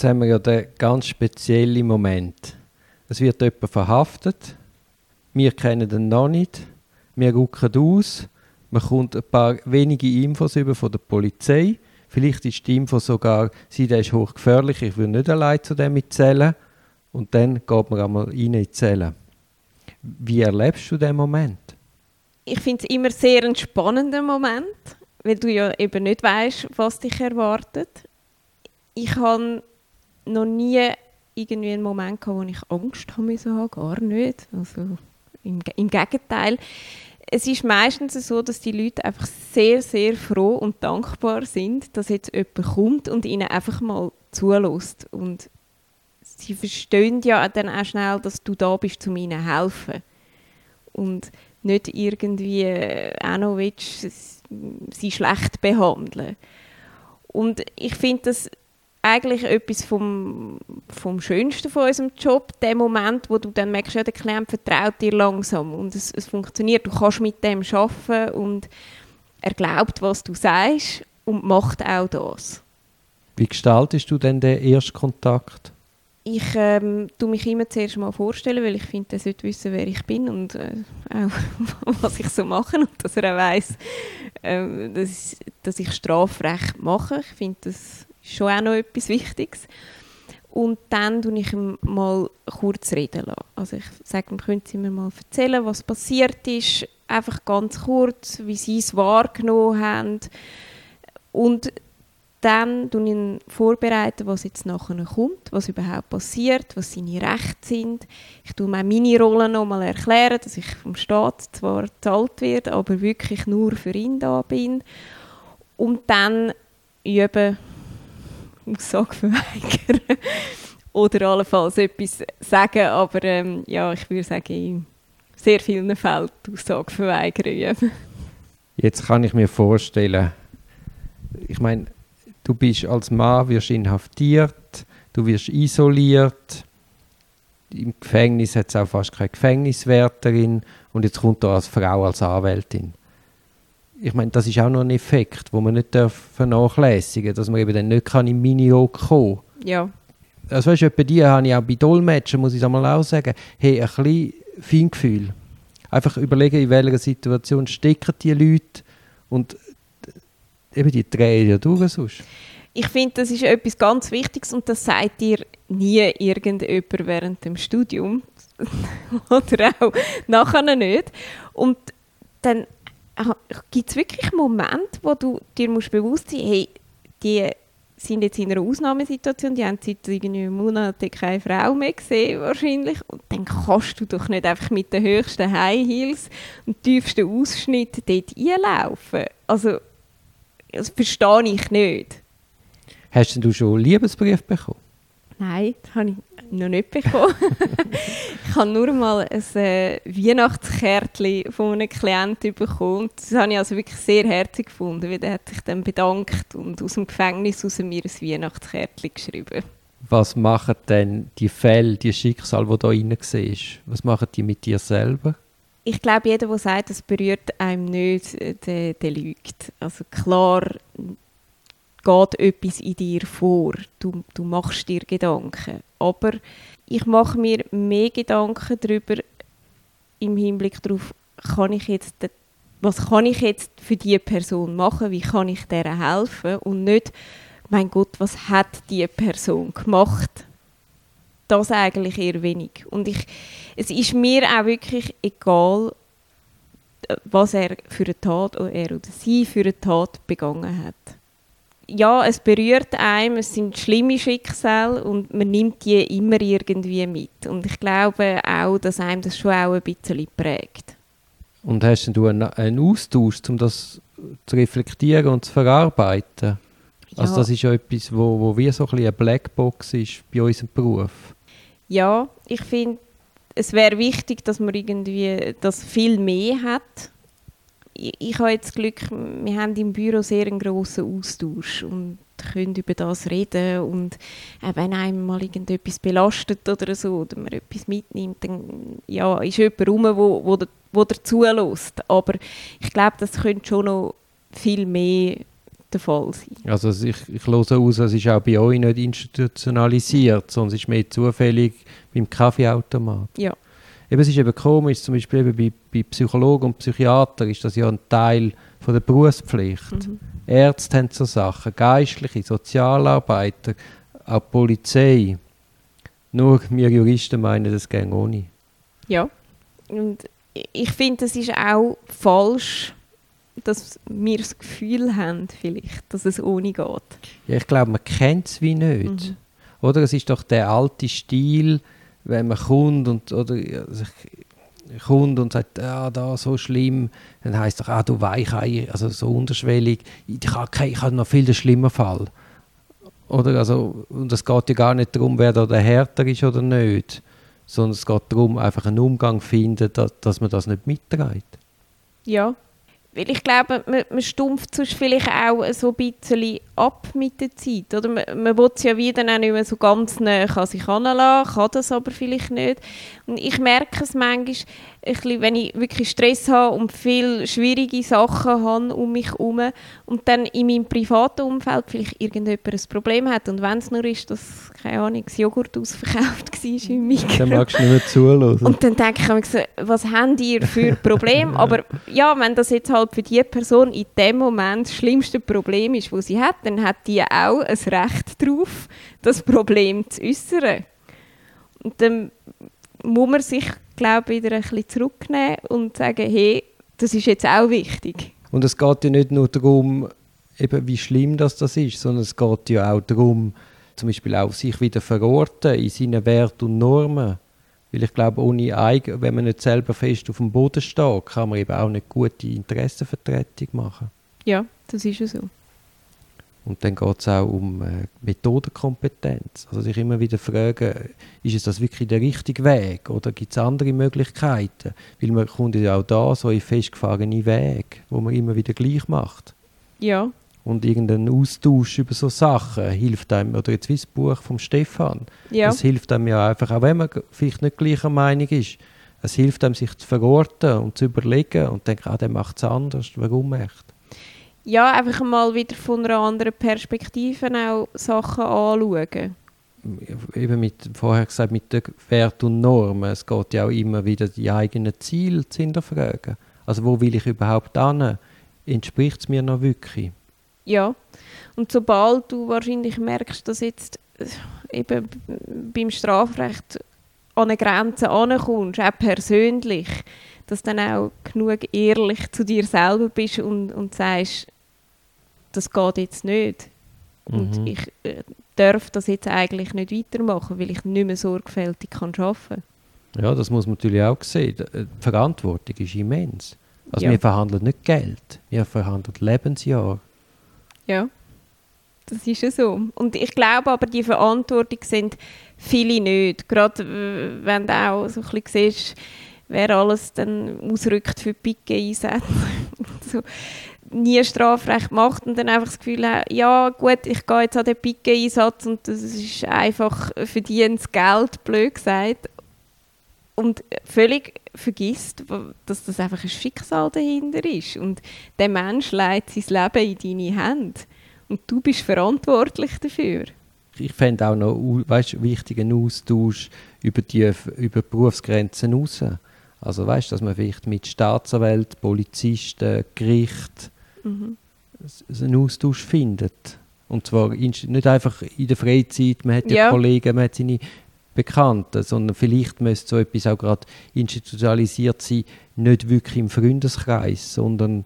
Jetzt haben wir ja den ganz speziellen Moment. Es wird jemand verhaftet, wir kennen den noch nicht, wir rücken aus, man kommt ein paar wenige Infos über von der Polizei, vielleicht ist die Info sogar, sie, der ist hochgefährlich, ich will nicht allein zu dem zählen und dann geht man einmal rein in die Zelle. Wie erlebst du den Moment? Ich finde es immer sehr einen spannenden Moment, weil du ja eben nicht weißt, was dich erwartet. Ich habe noch nie irgendwie einen Moment gehabt, wo ich Angst haben musste, gar nicht. Also im, im Gegenteil. Es ist meistens so, dass die Leute einfach sehr, sehr froh und dankbar sind, dass jetzt jemand kommt und ihnen einfach mal zulässt. Und sie verstehen ja dann auch schnell, dass du da bist, um ihnen zu helfen. Und nicht irgendwie äh, auch noch willst, sie schlecht behandeln. Und ich finde das eigentlich etwas vom, vom Schönsten von unserem Job, der Moment, wo du dann merkst, ja, der Klient vertraut dir langsam und es, es funktioniert, du kannst mit dem arbeiten und er glaubt, was du sagst und macht auch das. Wie gestaltest du denn den ersten Kontakt? Ich ähm, tue mich immer zuerst mal vorstellen, weil ich finde, er sollte wissen, wer ich bin und äh, auch was ich so mache und dass er auch weiss, äh, dass, dass ich Strafrecht mache. Ich finde das schon auch noch etwas Wichtiges. Und dann tue ich ihm mal kurz reden lassen. Also ich sage ihm, können Sie mir mal erzählen, was passiert ist, einfach ganz kurz, wie Sie es wahrgenommen haben. Und dann tue ich ihn vorbereiten, was jetzt nachher kommt, was überhaupt passiert, was seine Rechte sind. Ich tue mir meine Rolle nochmal erklären, dass ich vom Staat zwar gezahlt werde, aber wirklich nur für ihn da bin. Und dann üben Aussage verweigern oder allenfalls etwas sagen, aber ähm, ja, ich würde sagen, in sehr vielen Fällen Aussage verweigern. Jetzt kann ich mir vorstellen, ich meine, du bist als Mann, wirst inhaftiert, du wirst isoliert, im Gefängnis hat es auch fast keine Gefängniswärterin und jetzt kommt da als Frau als Anwältin ich meine, das ist auch noch ein Effekt, wo man nicht vernachlässigen darf, dass man eben dann nicht kann in Minio kommen kann. Ja. Also weißt du, bei dir habe ich auch bei Dolmetschen, muss ich es einmal auch sagen, hey, ein bisschen Feingefühl. Einfach überlegen, in welcher Situation stecken die Leute und eben die drehen ja durch sonst. Ich finde, das ist etwas ganz Wichtiges und das sagt dir nie irgendjemand während dem Studium oder auch nachher nicht. Und dann gibt es wirklich Momente, wo du dir musst bewusst sein hey, die sind jetzt in einer Ausnahmesituation, die haben seit irgendwie Monaten keine Frau mehr gesehen wahrscheinlich und dann kannst du doch nicht einfach mit den höchsten High Heels und tiefsten Ausschnitt dort einlaufen. Also, das verstehe ich nicht. Hast du schon einen Liebesbrief bekommen? Nein, das habe ich noch nicht bekommen. ich habe nur mal ein äh, Weihnachtskärtchen von einem Klienten bekommen. Das habe ich also wirklich sehr herzig gefunden, weil der hat sich dann bedankt und aus dem Gefängnis aus mir ein Weihnachtskärtchen geschrieben. Was machen denn die Fälle, die Schicksal, die da drin siehst? Was machen die mit dir selber? Ich glaube, jeder, der sagt, das berührt einem nicht, der, der lügt. Also klar geht etwas in dir vor. Du, du machst dir Gedanken. Aber ich mache mir mehr Gedanken darüber im Hinblick darauf, kann ich jetzt, was kann ich jetzt für diese Person machen, wie kann ich der helfen und nicht, mein Gott, was hat diese Person gemacht? Das eigentlich eher wenig. Und ich, es ist mir auch wirklich egal, was er für eine Tat oder er oder sie für eine Tat begangen hat ja, es berührt einem, es sind schlimme Schicksale und man nimmt die immer irgendwie mit. Und ich glaube auch, dass einem das schon auch ein bisschen prägt. Und hast du einen, einen Austausch, um das zu reflektieren und zu verarbeiten? Ja. Also das ist ja etwas, wo, wo wie so ein bisschen eine Blackbox ist bei unserem Beruf. Ja, ich finde, es wäre wichtig, dass man irgendwie das viel mehr hat ich, ich habe jetzt Glück, wir haben im Büro sehr einen grossen Austausch und können über das reden und äh, wenn einem mal irgendetwas belastet oder so oder man etwas mitnimmt, dann ja, ist jemand rum, wo, wo, wo dazu lässt. Aber ich glaube, das könnte schon noch viel mehr der Fall sein. Also ich, ich höre aus, es ist auch bei euch nicht institutionalisiert, sondern es ist mehr zufällig beim Kaffeeautomat. Ja. Eben, es ist eben komisch, zum Beispiel eben bei, bei Psychologen und Psychiatern ist das ja ein Teil von der Berufspflicht. Mhm. Ärzte haben so Sachen, Geistliche, Sozialarbeiter, auch die Polizei. Nur wir Juristen meinen, das geht ohne. Ja. Und ich finde, es ist auch falsch, dass wir das Gefühl haben, vielleicht, dass es ohne geht. Ja, ich glaube, man kennt es wie nicht. Mhm. Oder es ist doch der alte Stil, wenn man kommt und, oder, also ich- kommt und sagt, ja, da so schlimm, dann heißt doch, ah, du Weichei, also so unterschwellig, ich habe ich habe noch viel schlimmer Fall. Oder, also, und es geht ja gar nicht darum, wer da der härter ist oder nicht, sondern es geht darum, einfach einen Umgang zu finden, dass, dass man das nicht mitträgt. Ja. Weil ich glaube, man, man stumpft sonst vielleicht auch so ein bisschen ab mit der Zeit. Oder man, man will es ja wieder auch nicht mehr so ganz nah an sich heranlassen, kann das aber vielleicht nicht. Und ich merke es manchmal, bisschen, wenn ich wirklich Stress habe und viele schwierige Sachen habe um mich herum und dann in meinem privaten Umfeld vielleicht irgendjemand ein Problem hat und wenn es nur ist, dass, keine Ahnung, das Joghurt ausverkauft war im Mikro. Dann magst du nicht mehr zuhören. Und dann denke ich mir so, was habt ihr für Probleme? Aber ja, wenn das jetzt halt für die Person in dem Moment das schlimmste Problem ist, das sie hat, dann hat die auch ein Recht darauf, das Problem zu äußern. Und dann muss man sich, glaube ich, wieder ein bisschen zurücknehmen und sagen, hey, das ist jetzt auch wichtig. Und es geht ja nicht nur darum, eben wie schlimm das, das ist, sondern es geht ja auch darum, zum Beispiel auch sich wieder verorten in seinen Werten und Normen. Weil ich glaube, ohne Eigen, wenn man nicht selber fest auf dem Boden steht, kann man eben auch nicht gute Interessenvertretung machen. Ja, das ist ja so. Und dann geht es auch um äh, Methodenkompetenz. Also sich immer wieder fragen, ist es das wirklich der richtige Weg oder gibt es andere Möglichkeiten? Weil man kommt ja auch da so in festgefahrene Wege, wo man immer wieder gleich macht. Ja, Und irgendein Austausch über so Sachen hilft einem, oder jetzt wie das Buch vom Stefan, ja, das hilft einem ja einfach, auch wenn man vielleicht nicht gleicher Meinung ist, es hilft einem, sich zu verorten und zu überlegen und denken, ah, der macht es anders, warum echt? Ja, einfach mal wieder von einer anderen Perspektive auch Sachen anschauen. Eben mit, vorher gesagt, mit den Werten und Normen, es geht ja auch immer wieder, die eigenen Ziele zu hinterfragen. Also wo will ich überhaupt hin? Entspricht es mir noch wirklich? Ja, und sobald du wahrscheinlich merkst, dass jetzt äh, eben beim Strafrecht an eine Grenze ankommst, auch persönlich, dass du dann auch genug ehrlich zu dir selber bist und, und sagst, das geht jetzt nicht. Und Mhm. ich äh, darf das jetzt eigentlich nicht weitermachen, weil ich nicht mehr sorgfältig kann arbeiten Ja, das muss man natürlich auch sehen. Die die Verantwortung ist immens. Also Ja. wir verhandeln nicht Geld, wir verhandeln Lebensjahr. Ja, das ist ja so. Und ich glaube aber, die Verantwortung sind viele nicht. Gerade äh, wenn du auch so ein bisschen siehst, wer alles dann ausrückt für Picke einsetzt. so, nie Strafrecht macht und dann einfach das Gefühl hat, ja gut, ich gehe jetzt an den Picke-Einsatz und das ist einfach verdientes Geld, blöd gesagt. Und völlig vergisst, dass das einfach ein Schicksal dahinter ist. Und der Mensch legt sein Leben in deine Hände. Und du bist verantwortlich dafür. Ich fände auch noch weißt, wichtig einen Austausch über die, über Berufsgrenzen raus. Also weißt, dass man vielleicht mit Staatsanwälten, Polizisten, Gericht Mhm. einen Austausch findet. Und zwar nicht einfach in der Freizeit, man hat ja, Ja. Kollegen, man hat seine Bekannten, sondern vielleicht müsste so etwas auch gerade institutionalisiert sein, nicht wirklich im Freundeskreis, sondern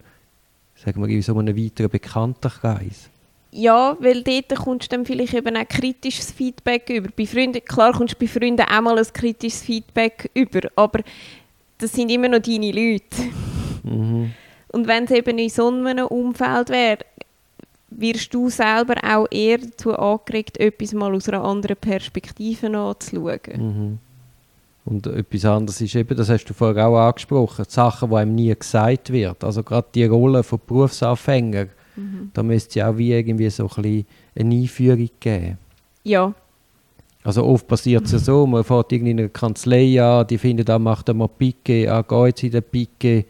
sagen wir in so einem weiteren Bekanntenkreis. Ja, weil dort kommst du dann vielleicht eben auch kritisches Feedback über. Bei Freunden, klar kommst du bei Freunden auch mal ein kritisches Feedback über, aber das sind immer noch deine Leute. Mhm. Und wenn es eben in so einem Umfeld wäre, wirst du selber auch eher dazu angeregt, etwas mal aus einer anderen Perspektive anzuschauen. Mhm. Und etwas anderes ist eben, das hast du vorher auch angesprochen, die Sachen, die einem nie gesagt wird. Also gerade die Rolle von Berufsanfängern, Mhm. da müsste es ja auch wie irgendwie so ein bisschen eine Einführung geben. Ja, Also oft passiert es ja so, man fährt irgendwie in einer Kanzlei an, die finden, da macht mal Picke, ah, geh jetzt in den Picke.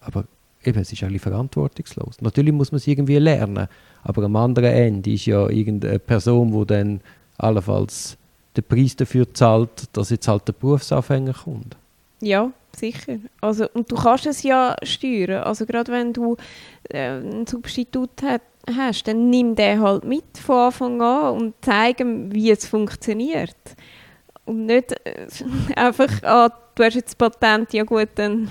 Aber eben, es ist eigentlich verantwortungslos. Natürlich muss man es irgendwie lernen, aber am anderen Ende ist ja irgendeine Person, die dann allenfalls den Preis dafür zahlt, dass jetzt halt der Berufsanfänger kommt. Ja, sicher. Also, und du kannst es ja steuern. Also gerade wenn du äh, einen Substitut hat, hast, dann nimm den halt mit von Anfang an und zeig ihm, wie es funktioniert. Und nicht äh, einfach, ah, du hast jetzt das Patent, ja gut, dann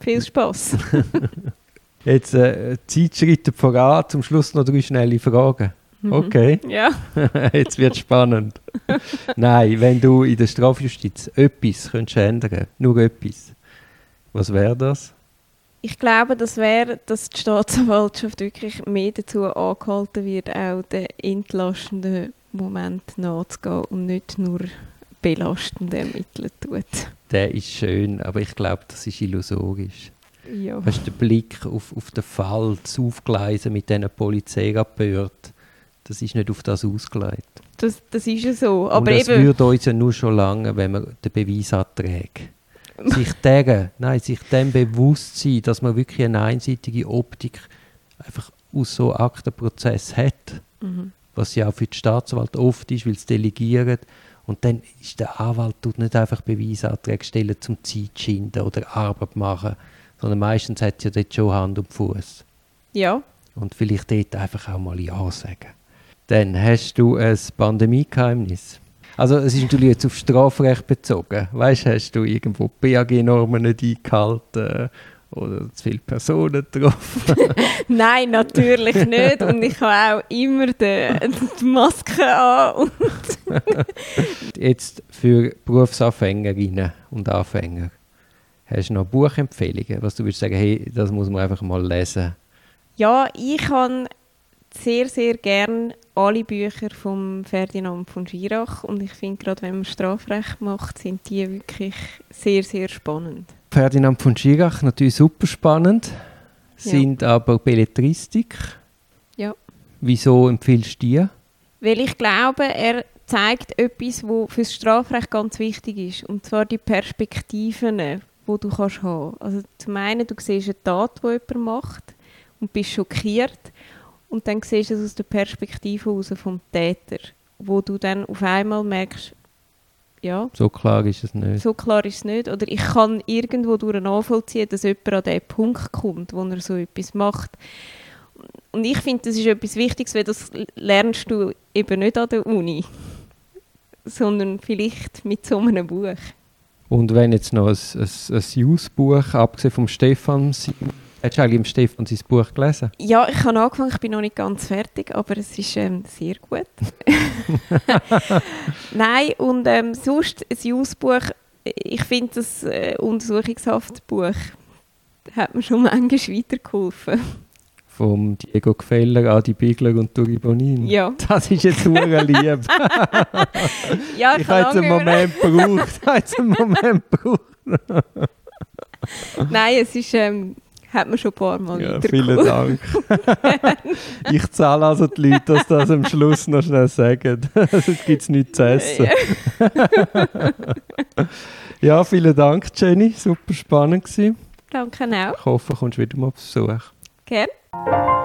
viel Spaß. jetzt äh, Zeit schreitet voran, zum Schluss noch drei schnelle Fragen. Mhm. Okay, ja. jetzt wird spannend. Nein, wenn du in der Strafjustiz etwas könntest ändern nur etwas, was wäre das? Ich glaube, das wäre, dass die Staatsanwaltschaft wirklich mehr dazu angehalten wird, auch den entlastenden Moment nachzugehen und nicht nur belastende Ermitteln tut. Der ist schön, aber ich glaube, das ist illusorisch. Ja. Weißt du, der Blick auf, auf den Fall, das Aufgleisen mit diesen Polizeirapporten, das ist nicht auf das ausgelegt. Das, das ist ja so. Aber Und es eben, würde uns ja nur schon lange, wenn man den Beweis anträgt. Sich deren, nein, sich dem bewusst sein, dass man wirklich eine einseitige Optik einfach aus so Aktenprozess hat, mhm. was ja auch für die Staatsanwalt oft ist, weil es delegieren. Und dann ist der Anwalt tut nicht einfach Beweisanträge stellen zum Zeit schinden oder Arbeit machen, sondern meistens hat es ja dort schon Hand und Fuß. ja, Und vielleicht dort einfach auch mal Ja sagen. Dann hast du ein Pandemiegeheimnis. Also es ist natürlich jetzt auf Strafrecht bezogen. Weißt, hast du irgendwo BAG-Normen nicht eingehalten oder zu viele Personen getroffen? Nein, natürlich nicht. Und ich habe auch immer die, die Maske an. Jetzt für Berufsanfängerinnen und Anfänger, hast du noch Buchempfehlungen, was du würdest sagen, hey, das muss man einfach mal lesen. ja, ich habe sehr, sehr gern alle Bücher von Ferdinand von Schirach. Und ich finde, gerade wenn man Strafrecht macht, sind die wirklich sehr, sehr spannend. Ferdinand von Schirach, natürlich super spannend, sind aber Belletristik. Ja. Wieso empfiehlst du die? Weil ich glaube, er zeigt etwas, was für das Strafrecht ganz wichtig ist. Und zwar die Perspektiven, die du kannst haben Also zum einen, du siehst eine Tat, die jemand macht und bist schockiert. Und dann siehst du es aus der Perspektive heraus vom Täter, wo du dann auf einmal merkst, ja, So klar ist es nicht. so klar ist es nicht. Oder ich kann irgendwo durch nachvollziehen, dass jemand an den Punkt kommt, wo er so etwas macht. Und ich finde, das ist etwas Wichtiges, weil das lernst du eben nicht an der Uni, sondern vielleicht mit so einem Buch. Und wenn jetzt noch ein, ein, ein Jus-Buch, abgesehen vom Stefan, hättest du eigentlich im Stefan sein Buch gelesen? Ja, ich habe angefangen, ich bin noch nicht ganz fertig, aber es ist ähm, sehr gut. Nein, und ähm, sonst ein Jus-Buch, ich finde das äh, Untersuchungshaftbuch hat mir schon manchmal weitergeholfen. Vom Diego Gefeller, Adi Bigler und Turi Bonin. Ja, Das ist jetzt super lieb. ja ich habe jetzt einen Moment gebraucht. Ich habe jetzt einen Moment gebraucht. Nein, es ist, ähm, hat mir schon ein paar Mal Ja, vielen Dank. ich zahle also die Leute, dass das am Schluss noch schnell sagen. Sonst gibt es nichts zu essen. Ja, vielen Dank, Jenny. Super spannend gewesen. Danke auch. Ich hoffe, du kommst wieder mal auf Besuch. Gerne.